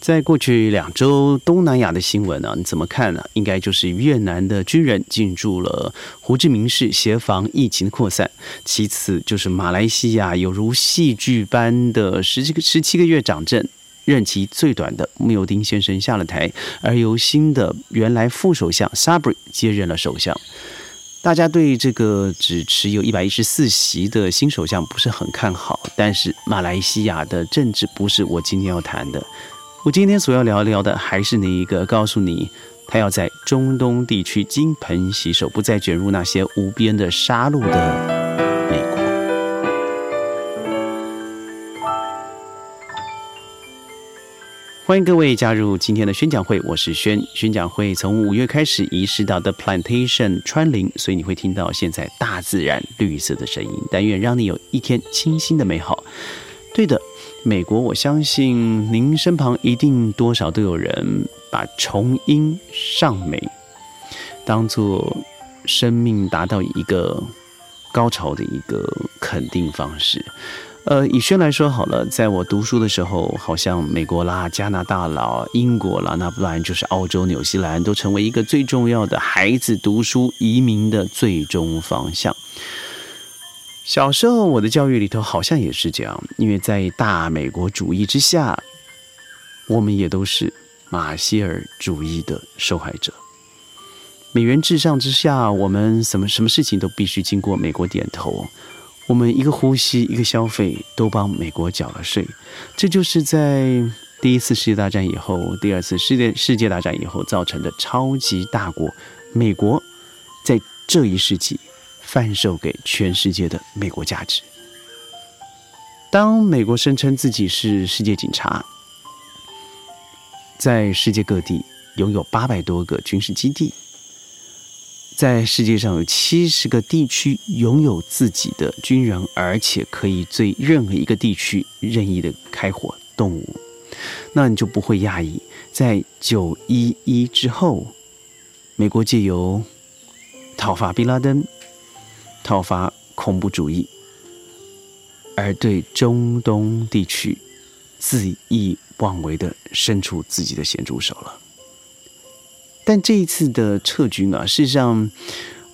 在过去两周，东南亚的新闻呢，你怎么看呢？应该就是越南的军人进驻了胡志明市，协防疫情的扩散。其次就是马来西亚有如戏剧般的十七个十七个月长政，任期最短的穆尤丁先生下了台，而由新的原来副首相 Sabri 接任了首相。大家对这个只持有一百一十四席的新首相不是很看好，但是马来西亚的政治不是我今天要谈的。我今天所要聊聊的还是那一个，告诉你，他要在中东地区金盆洗手，不再卷入那些无边的杀戮的美国。欢迎各位加入今天的宣讲会，我是轩。宣讲会从五月开始移师到 The Plantation 川林，所以你会听到现在大自然绿色的声音。但愿让你有一天清新的美好。对的。美国，我相信您身旁一定多少都有人把重音上美当做生命达到一个高潮的一个肯定方式。呃，以轩来说好了，在我读书的时候，好像美国啦、加拿大啦、英国啦，那不然就是澳洲、纽西兰，都成为一个最重要的孩子读书移民的最终方向。小时候，我的教育里头好像也是这样，因为在大美国主义之下，我们也都是马歇尔主义的受害者。美元至上之下，我们什么什么事情都必须经过美国点头，我们一个呼吸、一个消费都帮美国缴了税。这就是在第一次世界大战以后、第二次世界世界大战以后造成的超级大国美国，在这一世纪。贩售给全世界的美国价值。当美国声称自己是世界警察，在世界各地拥有八百多个军事基地，在世界上有七十个地区拥有自己的军人，而且可以对任何一个地区任意的开火动武，那你就不会讶异，在九一一之后，美国借由讨伐宾拉登。讨伐恐怖主义，而对中东地区恣意妄为的伸出自己的咸猪手了。但这一次的撤军啊，事实上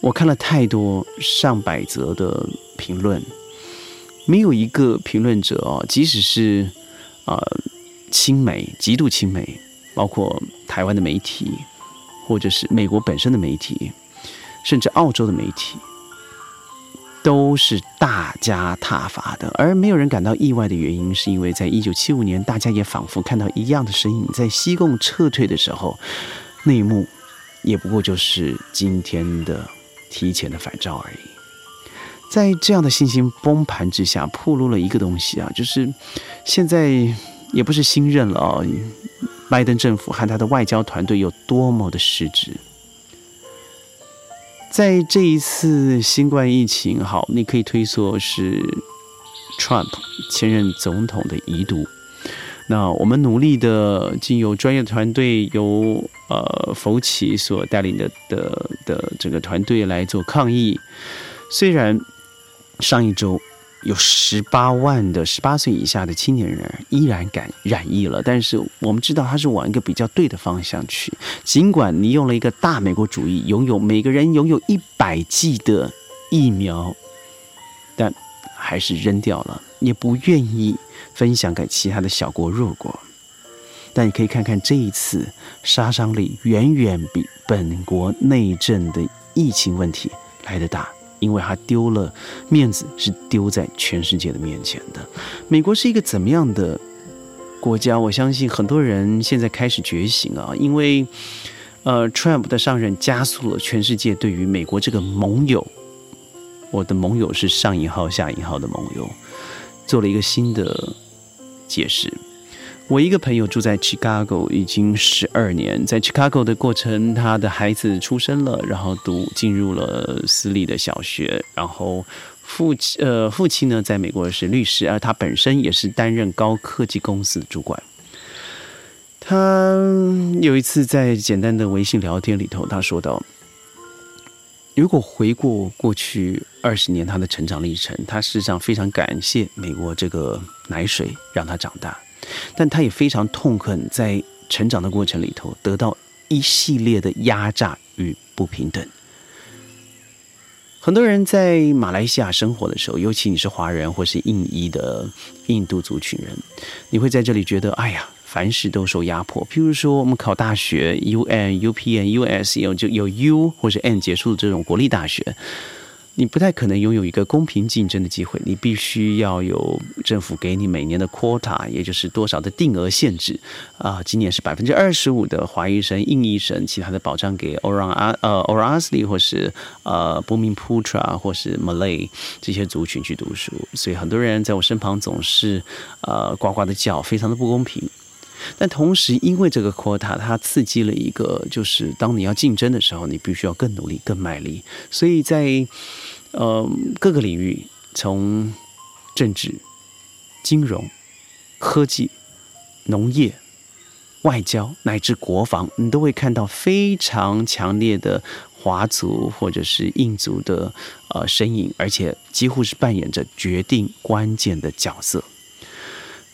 我看了太多上百则的评论，没有一个评论者哦，即使是啊亲美、极度亲美，包括台湾的媒体，或者是美国本身的媒体，甚至澳洲的媒体。都是大加挞伐的，而没有人感到意外的原因，是因为在一九七五年，大家也仿佛看到一样的身影，在西贡撤退的时候，那一幕也不过就是今天的提前的反照而已。在这样的信心崩盘之下，暴露了一个东西啊，就是现在也不是新任了啊，拜登政府和他的外交团队有多么的失职。在这一次新冠疫情，好，你可以推说是 Trump 前任总统的遗毒。那我们努力的，经由专业团队，由呃福奇所带领的的的整个团队来做抗疫。虽然上一周。有十八万的十八岁以下的青年人依然感染疫了，但是我们知道他是往一个比较对的方向去。尽管你用了一个大美国主义，拥有每个人拥有一百剂的疫苗，但还是扔掉了，也不愿意分享给其他的小国弱国。但你可以看看这一次杀伤力远远比本国内政的疫情问题来得大。因为他丢了面子，是丢在全世界的面前的。美国是一个怎么样的国家？我相信很多人现在开始觉醒啊，因为呃，Trump 的上任加速了全世界对于美国这个盟友，我的盟友是上引号下引号的盟友，做了一个新的解释。我一个朋友住在 Chicago 已经十二年，在 Chicago 的过程，他的孩子出生了，然后读进入了私立的小学，然后父亲呃父亲呢在美国是律师，而他本身也是担任高科技公司的主管。他有一次在简单的微信聊天里头，他说到：“如果回顾过去二十年他的成长历程，他事实上非常感谢美国这个奶水让他长大。”但他也非常痛恨在成长的过程里头得到一系列的压榨与不平等。很多人在马来西亚生活的时候，尤其你是华人或是印裔的印度族群人，你会在这里觉得，哎呀。凡事都受压迫，譬如说我们考大学，U N U P N U S 有就有 U 或者 N 结束的这种国立大学，你不太可能拥有一个公平竞争的机会，你必须要有政府给你每年的 quota，也就是多少的定额限制啊。今年是百分之二十五的华裔生、印裔生，其他的保障给 Orang 啊呃 Orasli 或是呃 Bumiputra 或是 Malay 这些族群去读书，所以很多人在我身旁总是呃呱呱的叫，非常的不公平。但同时，因为这个 quota，它刺激了一个，就是当你要竞争的时候，你必须要更努力、更卖力。所以在呃各个领域，从政治、金融、科技、农业、外交乃至国防，你都会看到非常强烈的华族或者是印族的呃身影，而且几乎是扮演着决定关键的角色。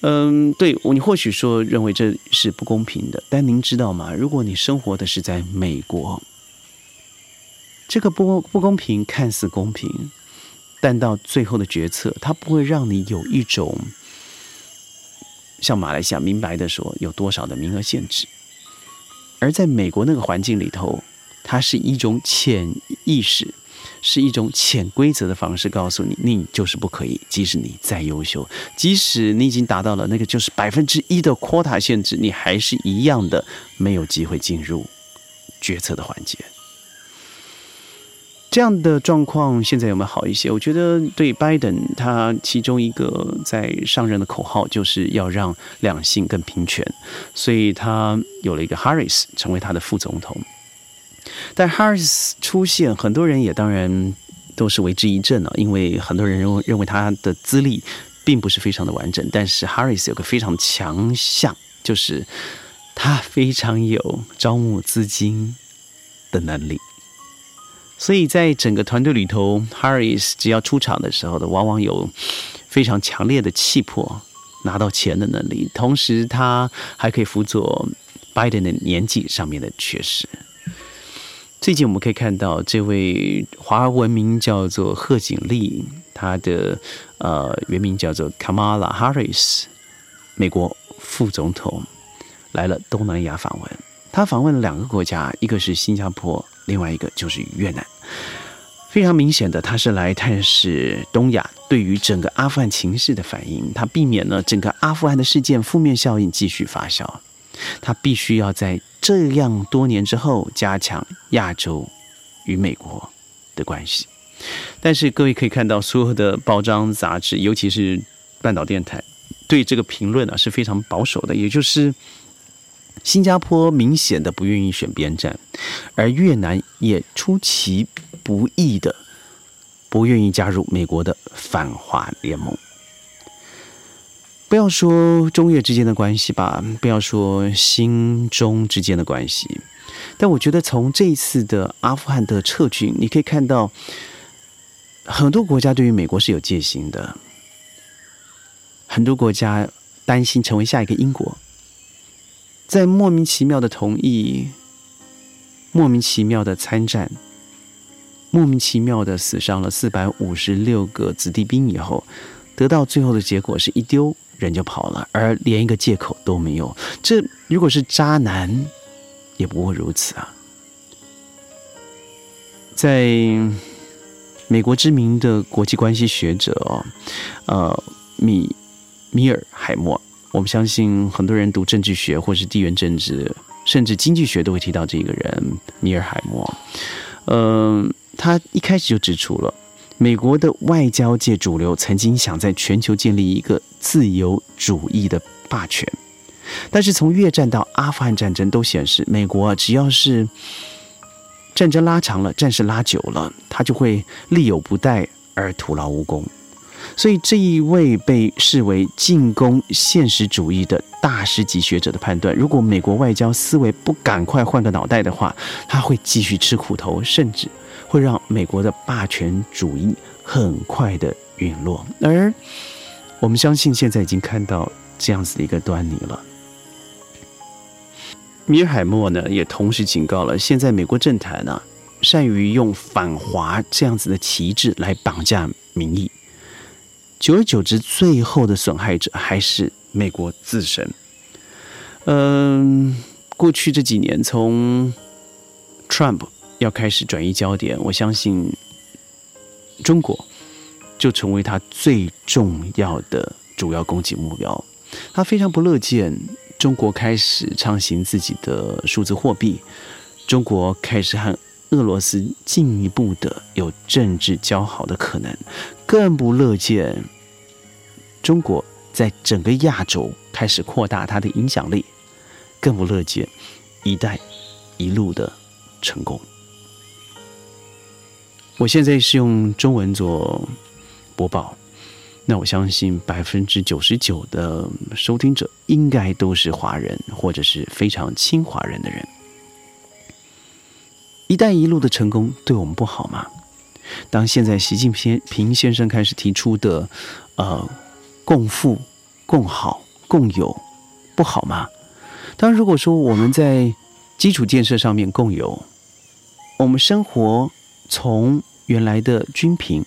嗯，对，你或许说认为这是不公平的，但您知道吗？如果你生活的是在美国，这个不不公平看似公平，但到最后的决策，它不会让你有一种像马来西亚明白的说有多少的名额限制，而在美国那个环境里头，它是一种潜意识。是一种潜规则的方式，告诉你，你就是不可以。即使你再优秀，即使你已经达到了那个就是百分之一的 quota 限制，你还是一样的没有机会进入决策的环节。这样的状况现在有没有好一些？我觉得对拜登，他其中一个在上任的口号就是要让两性更平权，所以他有了一个 Harris 成为他的副总统。但 Harris 出现，很多人也当然都是为之一振了，因为很多人认为认为他的资历并不是非常的完整。但是 Harris 有个非常强项，就是他非常有招募资金的能力。所以在整个团队里头，Harris 只要出场的时候的，往往有非常强烈的气魄，拿到钱的能力。同时，他还可以辅佐 Biden 的年纪上面的缺失。最近我们可以看到，这位华文名叫做贺锦丽，她的呃原名叫做 Kamala Harris，美国副总统来了东南亚访问。他访问了两个国家，一个是新加坡，另外一个就是越南。非常明显的，他是来探视东亚对于整个阿富汗情势的反应，他避免了整个阿富汗的事件负面效应继续发酵。他必须要在这样多年之后加强亚洲与美国的关系，但是各位可以看到，所有的报章杂志，尤其是半岛电台，对这个评论啊是非常保守的。也就是新加坡明显的不愿意选边站，而越南也出其不意的不愿意加入美国的反华联盟。不要说中越之间的关系吧，不要说新中之间的关系，但我觉得从这一次的阿富汗的撤军，你可以看到很多国家对于美国是有戒心的，很多国家担心成为下一个英国，在莫名其妙的同意、莫名其妙的参战、莫名其妙的死伤了四百五十六个子弟兵以后，得到最后的结果是一丢。人就跑了，而连一个借口都没有。这如果是渣男，也不过如此啊！在美国知名的国际关系学者哦，呃，米米尔海默，我们相信很多人读政治学或是地缘政治，甚至经济学都会提到这个人米尔海默。嗯，他一开始就指出了。美国的外交界主流曾经想在全球建立一个自由主义的霸权，但是从越战到阿富汗战争都显示，美国只要是战争拉长了，战事拉久了，他就会力有不逮而徒劳无功。所以这一位被视为进攻现实主义的大师级学者的判断，如果美国外交思维不赶快换个脑袋的话，他会继续吃苦头，甚至。会让美国的霸权主义很快的陨落，而我们相信现在已经看到这样子的一个端倪了。米尔海默呢，也同时警告了现在美国政坛呢，善于用反华这样子的旗帜来绑架民意，久而久之，最后的损害者还是美国自身。嗯，过去这几年，从 Trump 要开始转移焦点，我相信中国就成为他最重要的主要攻击目标。他非常不乐见中国开始畅行自己的数字货币，中国开始和俄罗斯进一步的有政治交好的可能，更不乐见中国在整个亚洲开始扩大它的影响力。更不乐见“一带一路”的成功。我现在是用中文做播报，那我相信百分之九十九的收听者应该都是华人，或者是非常亲华人的人。“一带一路”的成功对我们不好吗？当现在习近平平先生开始提出的“呃，共富、共好、共有”，不好吗？当然，如果说我们在基础建设上面共有，我们生活从原来的均贫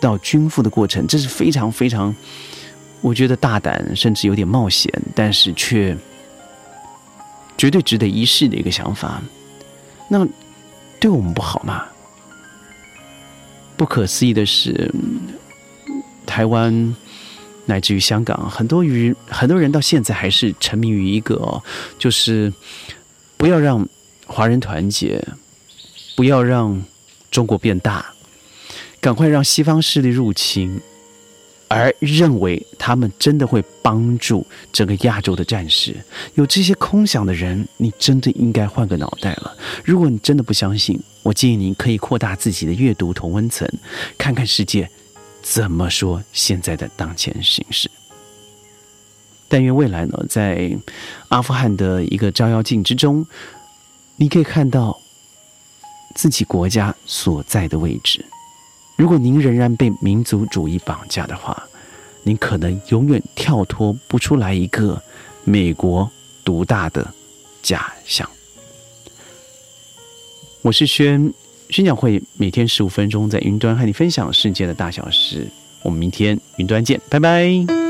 到均富的过程，这是非常非常，我觉得大胆，甚至有点冒险，但是却绝对值得一试的一个想法。那对我们不好吗？不可思议的是，台湾。乃至于香港，很多于很多人到现在还是沉迷于一个，就是不要让华人团结，不要让中国变大，赶快让西方势力入侵，而认为他们真的会帮助整个亚洲的战事。有这些空想的人，你真的应该换个脑袋了。如果你真的不相信，我建议你可以扩大自己的阅读同温层，看看世界。怎么说现在的当前形势？但愿未来呢，在阿富汗的一个照妖镜之中，你可以看到自己国家所在的位置。如果您仍然被民族主义绑架的话，您可能永远跳脱不出来一个美国独大的假象。我是轩。宣讲会每天十五分钟，在云端和你分享世界的大小事。我们明天云端见，拜拜。